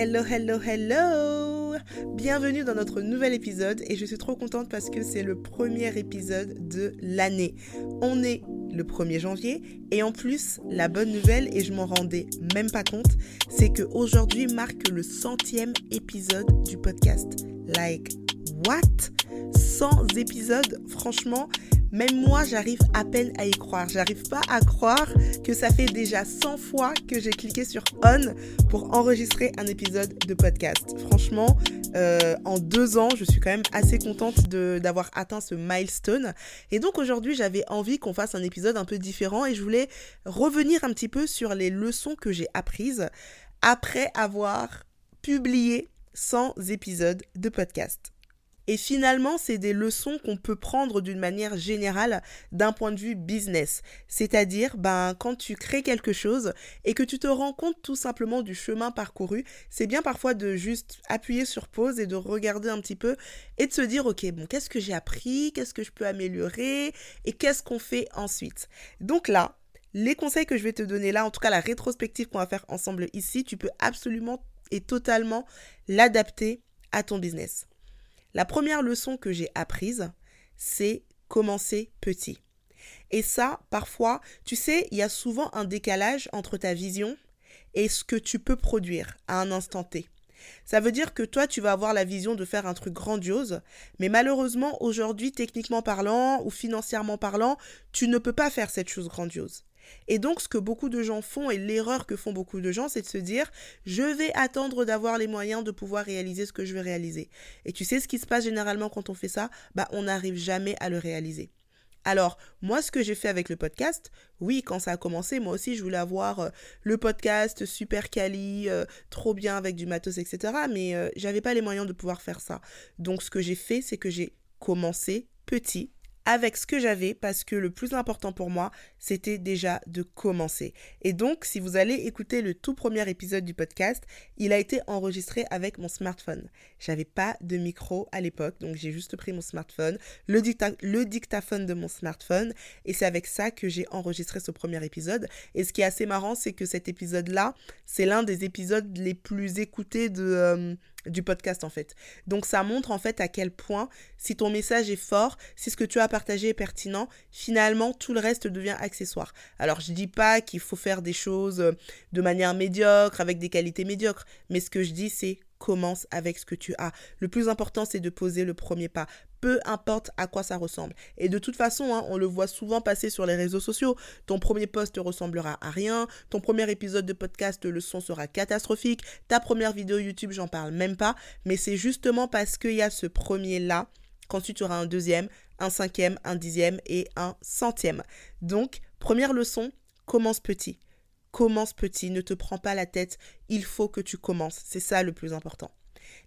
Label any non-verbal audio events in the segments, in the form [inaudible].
Hello, hello, hello Bienvenue dans notre nouvel épisode et je suis trop contente parce que c'est le premier épisode de l'année. On est le 1er janvier et en plus, la bonne nouvelle, et je m'en rendais même pas compte, c'est que aujourd'hui marque le centième épisode du podcast. Like, what? 100 épisodes, franchement, même moi, j'arrive à peine à y croire. J'arrive pas à croire que ça fait déjà 100 fois que j'ai cliqué sur on pour enregistrer un épisode de podcast. Franchement, euh, en deux ans, je suis quand même assez contente d'avoir atteint ce milestone. Et donc aujourd'hui, j'avais envie qu'on fasse un épisode un peu différent et je voulais revenir un petit peu sur les leçons que j'ai apprises après avoir publié 100 épisodes de podcast. Et finalement, c'est des leçons qu'on peut prendre d'une manière générale d'un point de vue business. C'est-à-dire, ben, quand tu crées quelque chose et que tu te rends compte tout simplement du chemin parcouru, c'est bien parfois de juste appuyer sur pause et de regarder un petit peu et de se dire, ok, bon, qu'est-ce que j'ai appris, qu'est-ce que je peux améliorer? Et qu'est-ce qu'on fait ensuite? Donc là, les conseils que je vais te donner là, en tout cas la rétrospective qu'on va faire ensemble ici, tu peux absolument et totalement l'adapter à ton business. La première leçon que j'ai apprise, c'est commencer petit. Et ça, parfois, tu sais, il y a souvent un décalage entre ta vision et ce que tu peux produire à un instant T. Ça veut dire que toi, tu vas avoir la vision de faire un truc grandiose, mais malheureusement, aujourd'hui, techniquement parlant ou financièrement parlant, tu ne peux pas faire cette chose grandiose. Et donc, ce que beaucoup de gens font, et l'erreur que font beaucoup de gens, c'est de se dire, je vais attendre d'avoir les moyens de pouvoir réaliser ce que je veux réaliser. Et tu sais ce qui se passe généralement quand on fait ça? Bah, on n'arrive jamais à le réaliser. Alors, moi, ce que j'ai fait avec le podcast, oui, quand ça a commencé, moi aussi, je voulais avoir euh, le podcast super quali, euh, trop bien avec du matos, etc. Mais euh, j'avais pas les moyens de pouvoir faire ça. Donc, ce que j'ai fait, c'est que j'ai commencé petit avec ce que j'avais parce que le plus important pour moi, c'était déjà de commencer. Et donc, si vous allez écouter le tout premier épisode du podcast, il a été enregistré avec mon smartphone. J'avais pas de micro à l'époque, donc j'ai juste pris mon smartphone, le, dictaphone de mon smartphone, et c'est avec ça que j'ai enregistré ce premier épisode. Et ce qui est assez marrant, c'est que cet épisode-là, c'est l'un des épisodes les plus écoutés de... Euh, du podcast en fait. Donc ça montre en fait à quel point si ton message est fort, si ce que tu as partagé est pertinent, finalement tout le reste devient accessoire. Alors je dis pas qu'il faut faire des choses euh, de manière médiocre avec des qualités médiocres, mais ce que je dis c'est commence avec ce que tu as. Le plus important, c'est de poser le premier pas. Peu importe à quoi ça ressemble. Et de toute façon, hein, on le voit souvent passer sur les réseaux sociaux. Ton premier post ressemblera à rien. Ton premier épisode de podcast, le son sera catastrophique. Ta première vidéo YouTube, j'en parle même pas. Mais c'est justement parce qu'il y a ce premier-là qu'ensuite tu auras un deuxième, un cinquième, un dixième et un centième. Donc, première leçon, commence petit. Commence petit, ne te prends pas la tête, il faut que tu commences. C'est ça le plus important.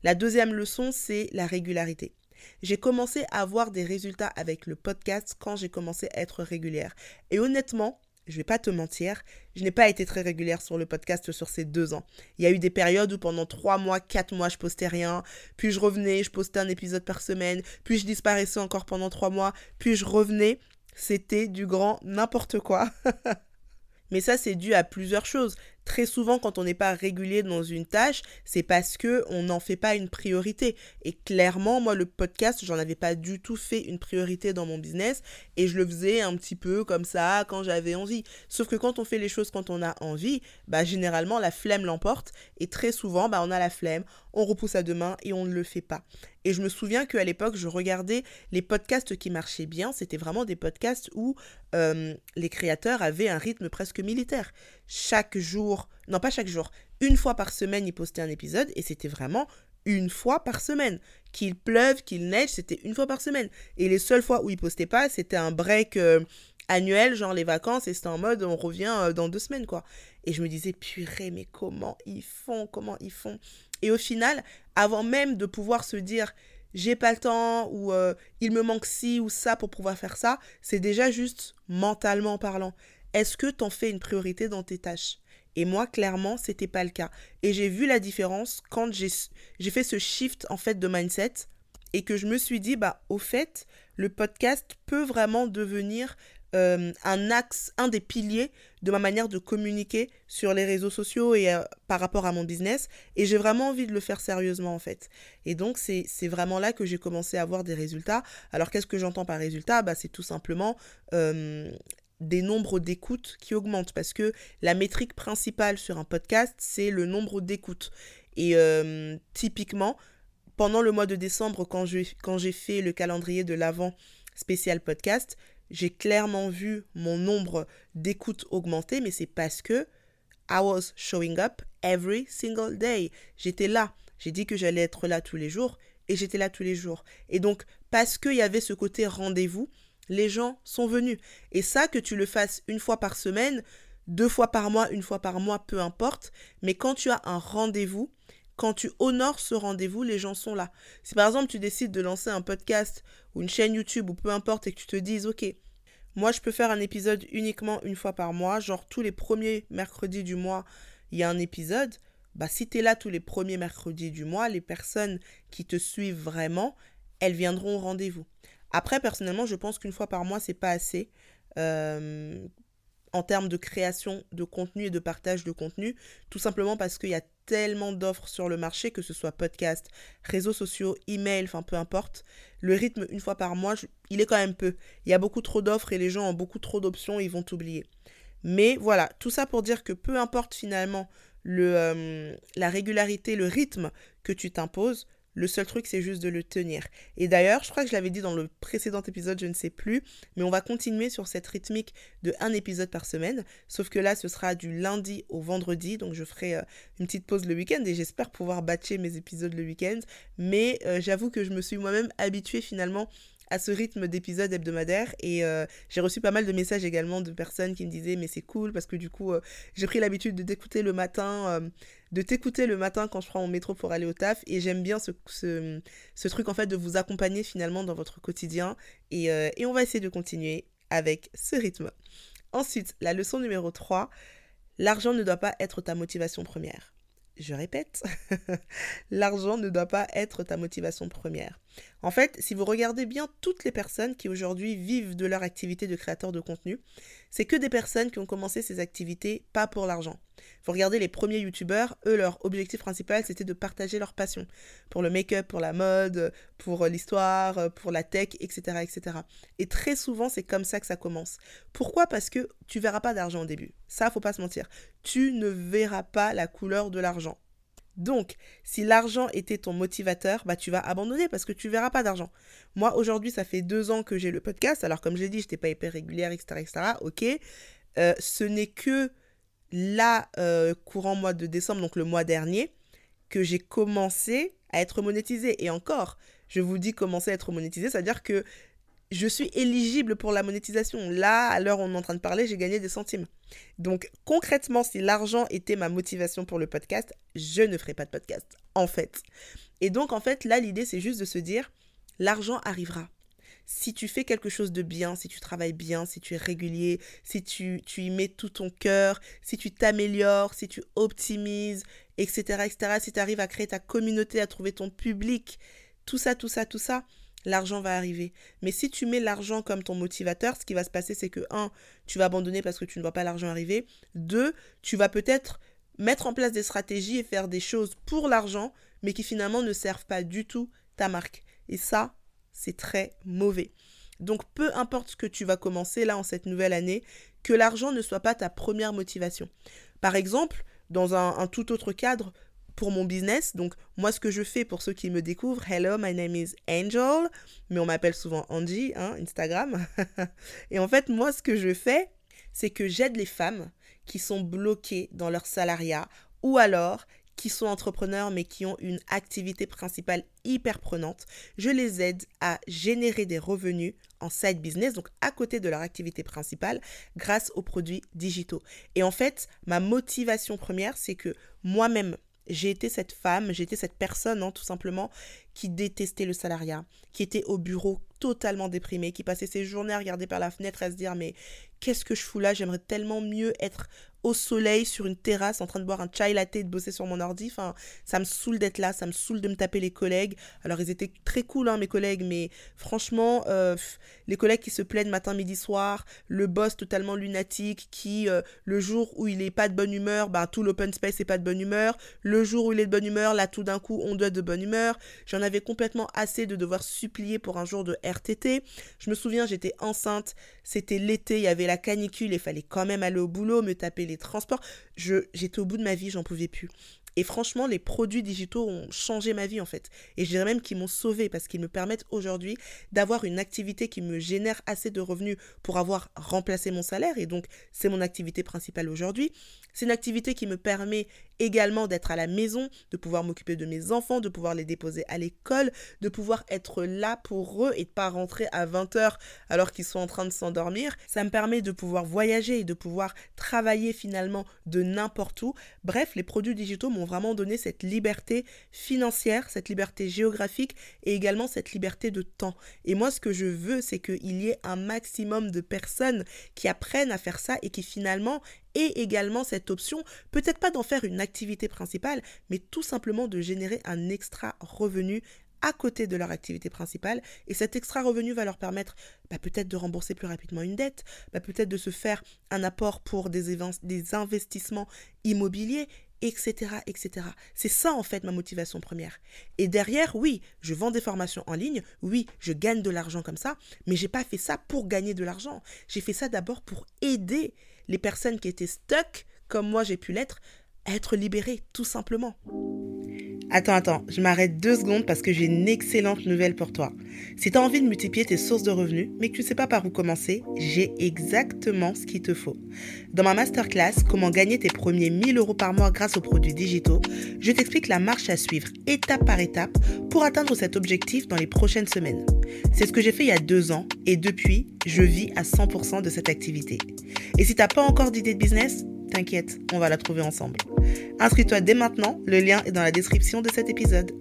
La deuxième leçon, c'est la régularité. J'ai commencé à avoir des résultats avec le podcast quand j'ai commencé à être régulière. Et honnêtement, je vais pas te mentir, je n'ai pas été très régulière sur le podcast sur ces deux ans. Il y a eu des périodes où pendant trois mois, quatre mois, je postais rien, puis je revenais, je postais un épisode par semaine, puis je disparaissais encore pendant trois mois, puis je revenais. C'était du grand n'importe quoi. [laughs] Mais ça, c'est dû à plusieurs choses. Très souvent, quand on n'est pas régulier dans une tâche, c'est parce que on n'en fait pas une priorité. Et clairement, moi, le podcast, j'en avais pas du tout fait une priorité dans mon business et je le faisais un petit peu comme ça quand j'avais envie. Sauf que quand on fait les choses quand on a envie, bah généralement la flemme l'emporte et très souvent, bah on a la flemme, on repousse à demain et on ne le fait pas. Et je me souviens qu'à l'époque, je regardais les podcasts qui marchaient bien. C'était vraiment des podcasts où euh, les créateurs avaient un rythme presque militaire. Chaque jour, non pas chaque jour, une fois par semaine, ils postaient un épisode et c'était vraiment une fois par semaine. Qu'il pleuve, qu'il neige, c'était une fois par semaine. Et les seules fois où ils postaient pas, c'était un break euh, annuel, genre les vacances, et c'était en mode on revient euh, dans deux semaines, quoi. Et je me disais, purée, mais comment ils font, comment ils font et au final, avant même de pouvoir se dire j'ai pas le temps ou euh, il me manque ci ou ça pour pouvoir faire ça, c'est déjà juste mentalement parlant. Est-ce que t'en fais une priorité dans tes tâches? Et moi, clairement, c'était pas le cas. Et j'ai vu la différence quand j'ai fait ce shift en fait de mindset et que je me suis dit bah au fait, le podcast peut vraiment devenir euh, un axe, un des piliers de ma manière de communiquer sur les réseaux sociaux et euh, par rapport à mon business. Et j'ai vraiment envie de le faire sérieusement en fait. Et donc c'est vraiment là que j'ai commencé à avoir des résultats. Alors qu'est-ce que j'entends par résultat? Bah, C'est tout simplement euh, des nombres d'écoutes qui augmentent parce que la métrique principale sur un podcast, c'est le nombre d'écoutes. Et typiquement, pendant le mois de décembre, quand j'ai fait le calendrier de l'avant spécial podcast, j'ai clairement vu mon nombre d'écoutes augmenter, mais c'est parce que I was showing up every single day. J'étais là. J'ai dit que j'allais être là tous les jours et j'étais là tous les jours. Et donc, parce qu'il y avait ce côté rendez-vous, les gens sont venus. Et ça, que tu le fasses une fois par semaine, deux fois par mois, une fois par mois, peu importe. Mais quand tu as un rendez-vous, quand tu honores ce rendez-vous, les gens sont là. Si par exemple tu décides de lancer un podcast ou une chaîne YouTube ou peu importe et que tu te dises, ok, moi je peux faire un épisode uniquement une fois par mois, genre tous les premiers mercredis du mois, il y a un épisode. Bah, si tu es là tous les premiers mercredis du mois, les personnes qui te suivent vraiment, elles viendront au rendez-vous. Après, personnellement, je pense qu'une fois par mois, c'est pas assez. Euh, en termes de création de contenu et de partage de contenu, tout simplement parce qu'il y a tellement d'offres sur le marché, que ce soit podcast, réseaux sociaux, email, enfin peu importe. Le rythme une fois par mois, il est quand même peu. Il y a beaucoup trop d'offres et les gens ont beaucoup trop d'options, ils vont t'oublier. Mais voilà, tout ça pour dire que peu importe finalement le, euh, la régularité, le rythme que tu t'imposes, le seul truc, c'est juste de le tenir. Et d'ailleurs, je crois que je l'avais dit dans le précédent épisode, je ne sais plus, mais on va continuer sur cette rythmique de un épisode par semaine. Sauf que là, ce sera du lundi au vendredi, donc je ferai euh, une petite pause le week-end et j'espère pouvoir batcher mes épisodes le week-end. Mais euh, j'avoue que je me suis moi-même habituée finalement à ce rythme d'épisodes hebdomadaires. Et euh, j'ai reçu pas mal de messages également de personnes qui me disaient mais c'est cool parce que du coup euh, j'ai pris l'habitude de t'écouter le matin, euh, de t'écouter le matin quand je prends mon métro pour aller au taf. Et j'aime bien ce, ce, truc en fait de vous accompagner finalement dans votre quotidien. Et, et on va essayer de continuer avec ce rythme. Ensuite, la leçon numéro 3, l'argent ne doit pas être ta motivation première. Je répète, [laughs] l'argent ne doit pas être ta motivation première. En fait, si vous regardez bien toutes les personnes qui aujourd'hui vivent de leur activité de créateur de contenu, c'est que des personnes qui ont commencé ces activités pas pour l'argent. Vous regardez les premiers youtubeurs, eux, leur objectif principal, c'était de partager leur passion pour le make-up, pour la mode, pour l'histoire, pour la tech, etc., etc. Et très souvent, c'est comme ça que ça commence. Pourquoi? Parce que tu verras pas d'argent au début. Ça, faut pas se mentir. Tu ne verras pas la couleur de l'argent. Donc, si l'argent était ton motivateur, bah tu vas abandonner parce que tu verras pas d'argent. Moi, aujourd'hui, ça fait deux ans que j'ai le podcast. Alors, comme je l'ai dit, je n'étais pas hyper régulière, etc., etc. Ok. Euh, ce n'est que là, euh, courant mois de décembre, donc le mois dernier, que j'ai commencé à être monétisé. Et encore, je vous dis commencer à être monétisé, c'est-à-dire que je suis éligible pour la monétisation. Là, à l'heure où on est en train de parler, j'ai gagné des centimes. Donc concrètement, si l'argent était ma motivation pour le podcast, je ne ferais pas de podcast, en fait. Et donc, en fait, là, l'idée, c'est juste de se dire, l'argent arrivera. Si tu fais quelque chose de bien, si tu travailles bien, si tu es régulier, si tu, tu y mets tout ton cœur, si tu t'améliores, si tu optimises, etc., etc., si tu arrives à créer ta communauté, à trouver ton public, tout ça, tout ça, tout ça, l'argent va arriver. Mais si tu mets l'argent comme ton motivateur, ce qui va se passer, c'est que, un, tu vas abandonner parce que tu ne vois pas l'argent arriver. Deux, tu vas peut-être mettre en place des stratégies et faire des choses pour l'argent, mais qui finalement ne servent pas du tout ta marque. Et ça, c'est très mauvais. Donc peu importe ce que tu vas commencer là en cette nouvelle année, que l'argent ne soit pas ta première motivation. Par exemple, dans un, tout autre cadre, pour mon business. Donc, moi, ce que je fais pour ceux qui me découvrent, hello, my name is Angel, mais on m'appelle souvent Angie, hein, Instagram. [laughs] et en fait, moi, ce que je fais, c'est que j'aide les femmes qui sont bloquées dans leur salariat ou alors qui sont entrepreneurs mais qui ont une activité principale hyper prenante. Je les aide à générer des revenus en side business, donc à côté de leur activité principale, grâce aux produits digitaux. Et en fait, ma motivation première, c'est que moi-même, j'ai été cette femme, j'ai été cette personne, hein, tout simplement, qui détestait le salariat, qui était au bureau totalement déprimé, qui passait ses journées à regarder par la fenêtre à se dire mais qu'est-ce que je fous là? J'aimerais tellement mieux être au soleil sur une terrasse en train de boire un chai latte et de bosser sur mon ordi. Enfin, ça me saoule d'être là, ça me saoule de me taper les collègues. Alors, ils étaient très cool, hein, mes collègues, mais franchement, euh, les collègues qui se plaignent matin, midi, soir, le boss totalement lunatique qui, euh, le jour où il est pas de bonne humeur, bah, tout l'open space est pas de bonne humeur. Le jour où il est de bonne humeur, là, tout d'un coup, on doit être de bonne humeur. J'en avais complètement assez de devoir supplier pour un jour de RTT. Je me souviens, j'étais enceinte, c'était l'été, il y avait la canicule, il fallait quand même aller au boulot, me taper les transports. Je, j'étais au bout de ma vie, j'en pouvais plus. Et franchement, les produits digitaux ont changé ma vie en fait. Et je dirais même qu'ils m'ont sauvé parce qu'ils me permettent aujourd'hui d'avoir une activité qui me génère assez de revenus pour avoir remplacé mon salaire. Et donc, c'est mon activité principale aujourd'hui. C'est une activité qui me permet également d'être à la maison, de pouvoir m'occuper de mes enfants, de pouvoir les déposer à l'école, de pouvoir être là pour eux et de pas rentrer à 20h alors qu'ils sont en train de s'endormir. Ça me permet de pouvoir voyager et de pouvoir travailler finalement de n'importe où. Bref, les produits digitaux m'ont vraiment donné cette liberté financière, cette liberté géographique et également cette liberté de temps. Et moi, ce que je veux, c'est qu'il y ait un maximum de personnes qui apprennent à faire ça et qui finalement et également cette option, peut-être pas d'en faire une activité principale, mais tout simplement de générer un extra revenu à côté de leur activité principale. Et cet extra revenu va leur permettre bah, peut-être de rembourser plus rapidement une dette, bah, peut-être de se faire un apport pour des, des investissements immobiliers etc., etc. C'est ça en fait ma motivation première. Et derrière, oui, je vends des formations en ligne, oui, je gagne de l'argent comme ça, mais j'ai pas fait ça pour gagner de l'argent. J'ai fait ça d'abord pour aider les personnes qui étaient stuck, comme moi j'ai pu l'être, à être libérées, tout simplement. Attends, attends, je m'arrête deux secondes parce que j'ai une excellente nouvelle pour toi. Si tu envie de multiplier tes sources de revenus, mais que tu ne sais pas par où commencer, j'ai exactement ce qu'il te faut. Dans ma masterclass, comment gagner tes premiers 1000 euros par mois grâce aux produits digitaux, je t'explique la marche à suivre étape par étape pour atteindre cet objectif dans les prochaines semaines. C'est ce que j'ai fait il y a deux ans et depuis, je vis à 100% de cette activité. Et si tu n'as pas encore d'idée de business, T'inquiète, on va la trouver ensemble. Inscris-toi dès maintenant, le lien est dans la description de cet épisode.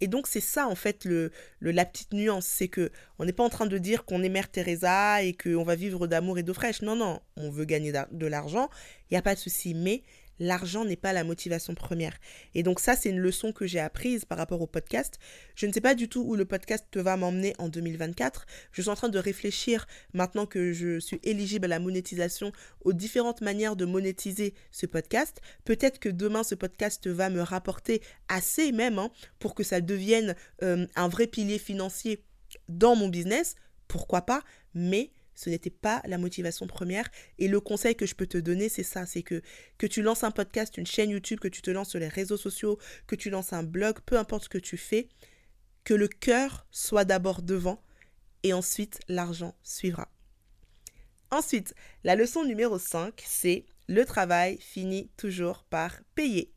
Et donc c'est ça en fait le, la petite nuance, c'est que on n'est pas en train de dire qu'on est Mère Teresa et qu'on va vivre d'amour et d'eau fraîche. Non non, on veut gagner de l'argent, il n'y a pas de souci, mais l'argent n'est pas la motivation première. Et donc ça, c'est une leçon que j'ai apprise par rapport au podcast. Je ne sais pas du tout où le podcast te va m'emmener en 2024. Je suis en train de réfléchir maintenant que je suis éligible à la monétisation aux différentes manières de monétiser ce podcast. Peut-être que demain, ce podcast va me rapporter assez même hein, pour que ça devienne euh, un vrai pilier financier dans mon business. Pourquoi pas? Mais ce n'était pas la motivation première. Et le conseil que je peux te donner, c'est ça, c'est que que tu lances un podcast, une chaîne YouTube, que tu te lances sur les réseaux sociaux, que tu lances un blog, peu importe ce que tu fais, que le cœur soit d'abord devant et ensuite l'argent suivra. Ensuite, la leçon numéro 5, c'est le travail finit toujours par payer.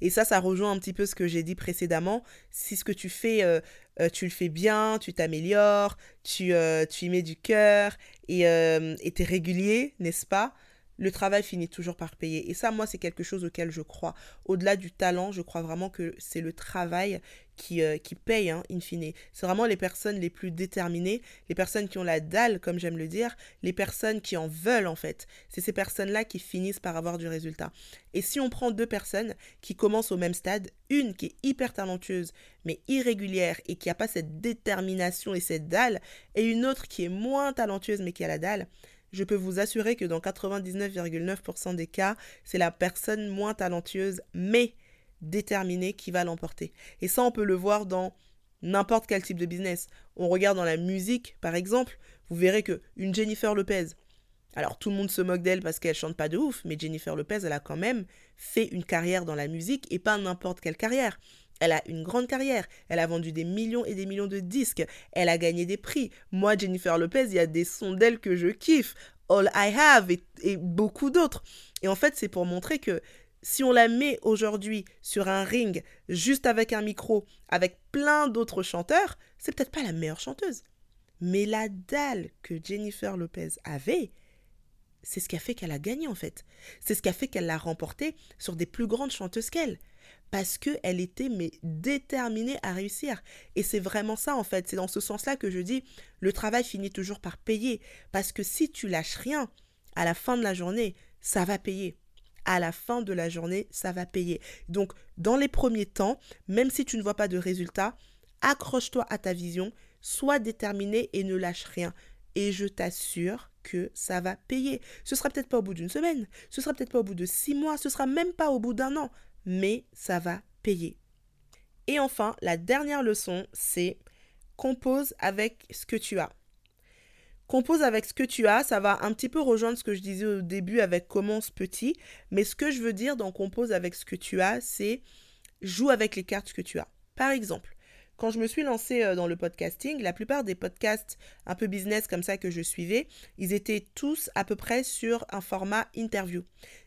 Et ça, ça rejoint un petit peu ce que j'ai dit précédemment. Si ce que tu fais, euh, euh, tu le fais bien, tu t'améliores, tu, euh, tu y mets du cœur et tu es régulier, n'est-ce pas? Le travail finit toujours par payer. Et ça, moi, c'est quelque chose auquel je crois. Au-delà du talent, je crois vraiment que c'est le travail qui, euh, qui paye, hein, in fine. C'est vraiment les personnes les plus déterminées, les personnes qui ont la dalle, comme j'aime le dire, les personnes qui en veulent, en fait. C'est ces personnes-là qui finissent par avoir du résultat. Et si on prend deux personnes qui commencent au même stade, une qui est hyper talentueuse, mais irrégulière et qui n'a pas cette détermination et cette dalle, et une autre qui est moins talentueuse, mais qui a la dalle, je peux vous assurer que dans 99,9% des cas, c'est la personne moins talentueuse mais déterminée qui va l'emporter. Et ça, on peut le voir dans n'importe quel type de business. On regarde dans la musique, par exemple, vous verrez que une Jennifer Lopez, alors tout le monde se moque d'elle parce qu'elle chante pas de ouf, mais Jennifer Lopez, elle a quand même fait une carrière dans la musique et pas n'importe quelle carrière. Elle a une grande carrière. Elle a vendu des millions et des millions de disques. Elle a gagné des prix. Moi, Jennifer Lopez, il y a des sons d'elle que je kiffe. All I Have et, beaucoup d'autres. Et en fait, c'est pour montrer que si on la met aujourd'hui sur un ring, juste avec un micro, avec plein d'autres chanteurs, c'est peut-être pas la meilleure chanteuse. Mais la dalle que Jennifer Lopez avait, c'est ce qui a fait qu'elle a gagné en fait. C'est ce qui a fait qu'elle l'a remporté sur des plus grandes chanteuses qu'elle parce qu'elle était mais déterminée à réussir. Et c'est vraiment ça en fait, c'est dans ce sens-là que je dis, le travail finit toujours par payer, parce que si tu lâches rien, à la fin de la journée, ça va payer. À la fin de la journée, ça va payer. Donc, dans les premiers temps, même si tu ne vois pas de résultat, accroche-toi à ta vision, sois déterminé et ne lâche rien. Et je t'assure que ça va payer. Ce sera peut-être pas au bout d'une semaine, ce sera peut-être pas au bout de six mois, ce sera même pas au bout d'un an, mais ça va payer. Et enfin, la dernière leçon, c'est compose avec ce que tu as. Compose avec ce que tu as, ça va un petit peu rejoindre ce que je disais au début avec commence petit, mais ce que je veux dire dans compose avec ce que tu as, c'est joue avec les cartes que tu as. Par exemple, quand je me suis lancée euh, dans le podcasting, la plupart des podcasts un peu business comme ça que je suivais, ils étaient tous à peu près sur un format interview.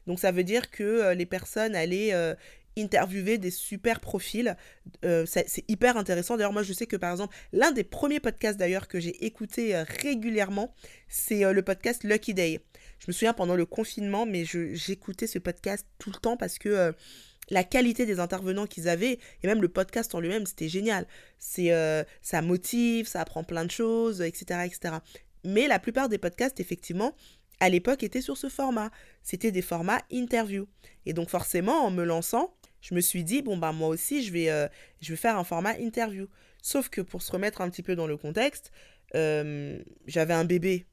Donc ça veut dire que euh, les personnes allaient euh, interviewer des super profils. c'est hyper intéressant. D'ailleurs, moi, je sais que par exemple, l'un des premiers podcasts d'ailleurs que j'ai écouté régulièrement, c'est le podcast Lucky Day. Je me souviens pendant le confinement, mais j'écoutais ce podcast tout le temps parce que la qualité des intervenants qu'ils avaient et même le podcast en lui-même c'était génial. C'est euh, ça motive ça apprend plein de choses etc etc mais la plupart des podcasts effectivement à l'époque étaient sur ce format. C'était des formats interview. Et donc forcément en me lançant je me suis dit bon bah moi aussi je vais euh, je vais faire un format interview. Sauf que pour se remettre un petit peu dans le contexte euh, j'avais un bébé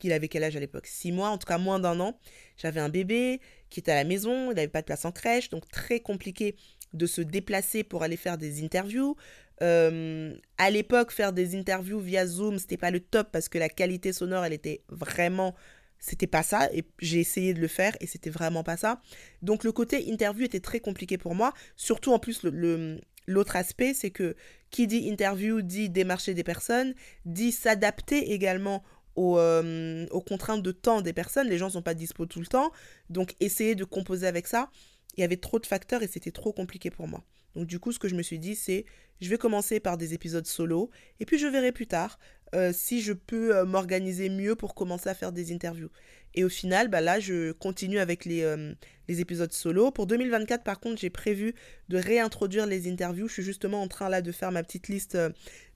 qu'il avait quel âge à l'époque? Six mois, en tout cas moins d'un an. J'avais un bébé qui était à la maison, il n'avait pas de place en crèche, donc très compliqué de se déplacer pour aller faire des interviews. Euh, à l'époque, faire des interviews via Zoom, c'était pas le top parce que la qualité sonore, elle était vraiment. C'était pas ça. Et j'ai essayé de le faire et c'était vraiment pas ça. Donc le côté interview était très compliqué pour moi. Surtout en plus, L'autre aspect, c'est que qui dit interview dit démarcher des personnes, dit s'adapter également euh, aux, contraintes de temps des personnes. Les gens ne sont pas dispo tout le temps. Donc, essayer de composer avec ça, il y avait trop de facteurs et c'était trop compliqué pour moi. Donc, du coup, ce que je me suis dit, c'est je vais commencer par des épisodes solo et puis je verrai plus tard euh, si je peux euh, m'organiser mieux pour commencer à faire des interviews. Et au final, bah là, je continue avec les, euh, les épisodes solo. Pour 2024, par contre, j'ai prévu de réintroduire les interviews. Je suis justement en train là de faire ma petite liste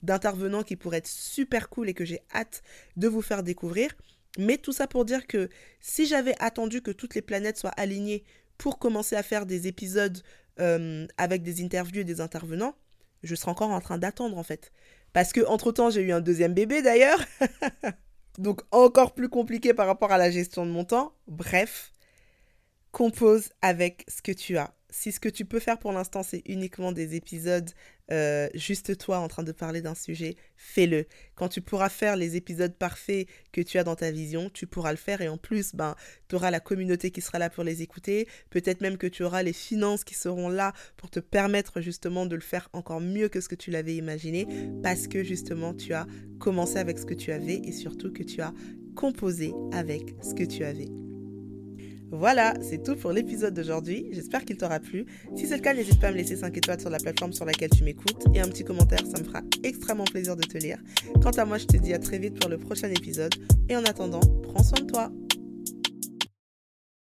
d'intervenants qui pourraient être super cool et que j'ai hâte de vous faire découvrir. Mais tout ça pour dire que si j'avais attendu que toutes les planètes soient alignées pour commencer à faire des épisodes avec des interviews et des intervenants, je serais encore en train d'attendre en fait. Parce que entre-temps, j'ai eu un deuxième bébé d'ailleurs. [laughs] Donc encore plus compliqué par rapport à la gestion de mon temps. Bref, compose avec ce que tu as. Si ce que tu peux faire pour l'instant, c'est uniquement des épisodes euh, juste toi en train de parler d'un sujet, fais-le. Quand tu pourras faire les épisodes parfaits que tu as dans ta vision, tu pourras le faire et en plus, ben, tu auras la communauté qui sera là pour les écouter. Peut-être même que tu auras les finances qui seront là pour te permettre justement de le faire encore mieux que ce que tu l'avais imaginé parce que justement tu as commencé avec ce que tu avais et surtout que tu as composé avec ce que tu avais. Voilà, c'est tout pour l'épisode d'aujourd'hui. J'espère qu'il t'aura plu. Si c'est le cas, n'hésite pas à me laisser 5 étoiles sur la plateforme sur laquelle tu m'écoutes et un petit commentaire, ça me fera extrêmement plaisir de te lire. Quant à moi, je te dis à très vite pour le prochain épisode et en attendant, prends soin de toi.